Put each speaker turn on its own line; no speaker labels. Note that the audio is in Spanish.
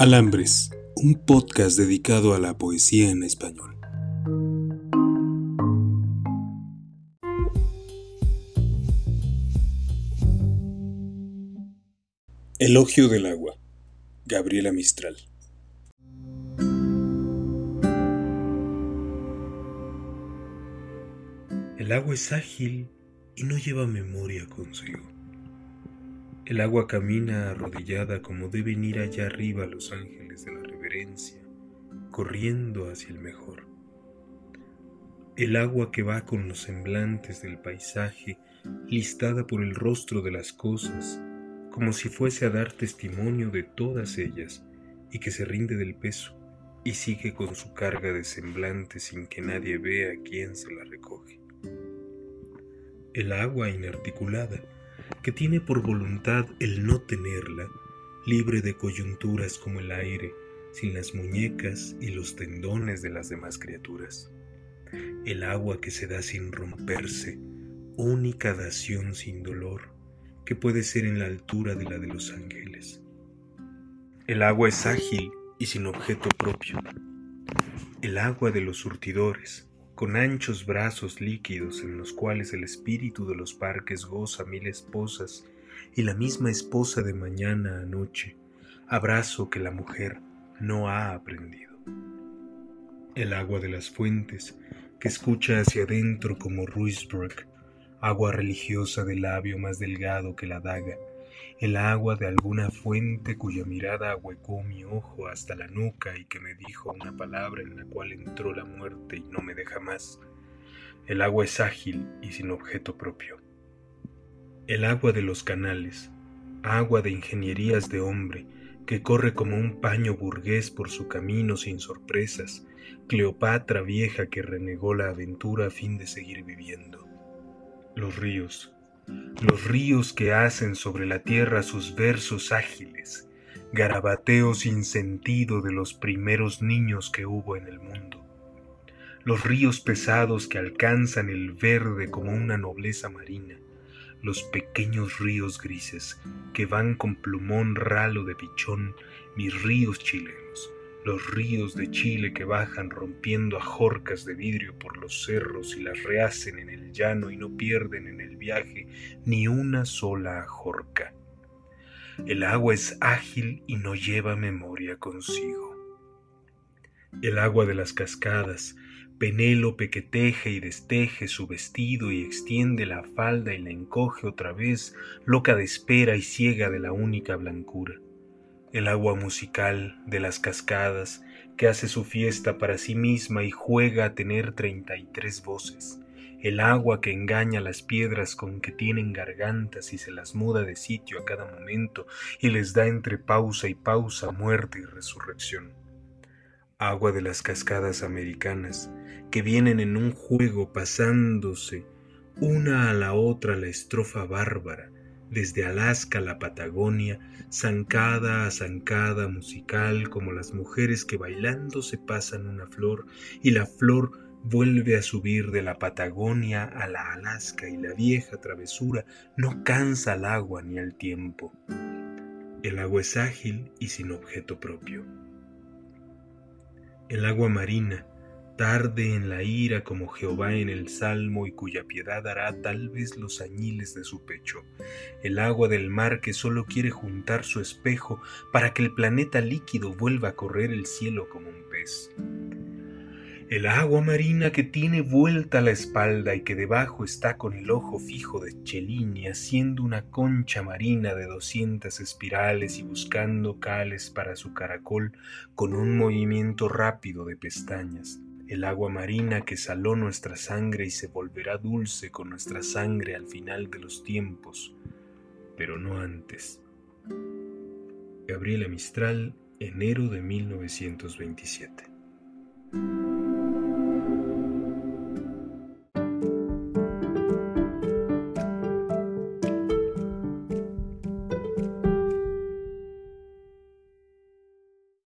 Alambres, un podcast dedicado a la poesía en español. Elogio del agua. Gabriela Mistral.
El agua es ágil y no lleva memoria consigo. El agua camina arrodillada como deben ir allá arriba los ángeles de la reverencia, corriendo hacia el mejor. El agua que va con los semblantes del paisaje, listada por el rostro de las cosas, como si fuese a dar testimonio de todas ellas, y que se rinde del peso y sigue con su carga de semblantes sin que nadie vea quién se la recoge. El agua inarticulada, que tiene por voluntad el no tenerla, libre de coyunturas como el aire, sin las muñecas y los tendones de las demás criaturas. El agua que se da sin romperse, única dación sin dolor, que puede ser en la altura de la de los ángeles. El agua es ágil y sin objeto propio. El agua de los surtidores, con anchos brazos líquidos en los cuales el espíritu de los parques goza mil esposas y la misma esposa de mañana a noche, abrazo que la mujer no ha aprendido. El agua de las fuentes, que escucha hacia adentro como Ruisberg, agua religiosa de labio más delgado que la daga, el agua de alguna fuente cuya mirada ahuecó mi ojo hasta la nuca y que me dijo una palabra en la cual entró la muerte y no me deja más. El agua es ágil y sin objeto propio. El agua de los canales, agua de ingenierías de hombre, que corre como un paño burgués por su camino sin sorpresas, Cleopatra vieja que renegó la aventura a fin de seguir viviendo. Los ríos, los ríos que hacen sobre la tierra sus versos ágiles, garabateo sin sentido de los primeros niños que hubo en el mundo. Los ríos pesados que alcanzan el verde como una nobleza marina, los pequeños ríos grises que van con plumón ralo de pichón, mis ríos chilenos los ríos de Chile que bajan rompiendo ajorcas de vidrio por los cerros y las rehacen en el llano y no pierden en el viaje ni una sola ajorca. El agua es ágil y no lleva memoria consigo. El agua de las cascadas, Penélope que teje y desteje su vestido y extiende la falda y la encoge otra vez, loca de espera y ciega de la única blancura el agua musical de las cascadas que hace su fiesta para sí misma y juega a tener treinta y tres voces, el agua que engaña las piedras con que tienen gargantas y se las muda de sitio a cada momento y les da entre pausa y pausa muerte y resurrección. Agua de las cascadas americanas que vienen en un juego pasándose una a la otra la estrofa bárbara, desde Alaska a la Patagonia, zancada a zancada musical como las mujeres que bailando se pasan una flor y la flor vuelve a subir de la Patagonia a la Alaska y la vieja travesura no cansa al agua ni al tiempo. El agua es ágil y sin objeto propio. El agua marina, tarde en la ira como Jehová en el salmo y cuya piedad hará tal vez los añiles de su pecho, el agua del mar que solo quiere juntar su espejo para que el planeta líquido vuelva a correr el cielo como un pez. El agua marina que tiene vuelta la espalda y que debajo está con el ojo fijo de Chelini haciendo una concha marina de doscientas espirales y buscando cales para su caracol con un movimiento rápido de pestañas el agua marina que saló nuestra sangre y se volverá dulce con nuestra sangre al final de los tiempos, pero no antes. Gabriela Mistral, enero de 1927.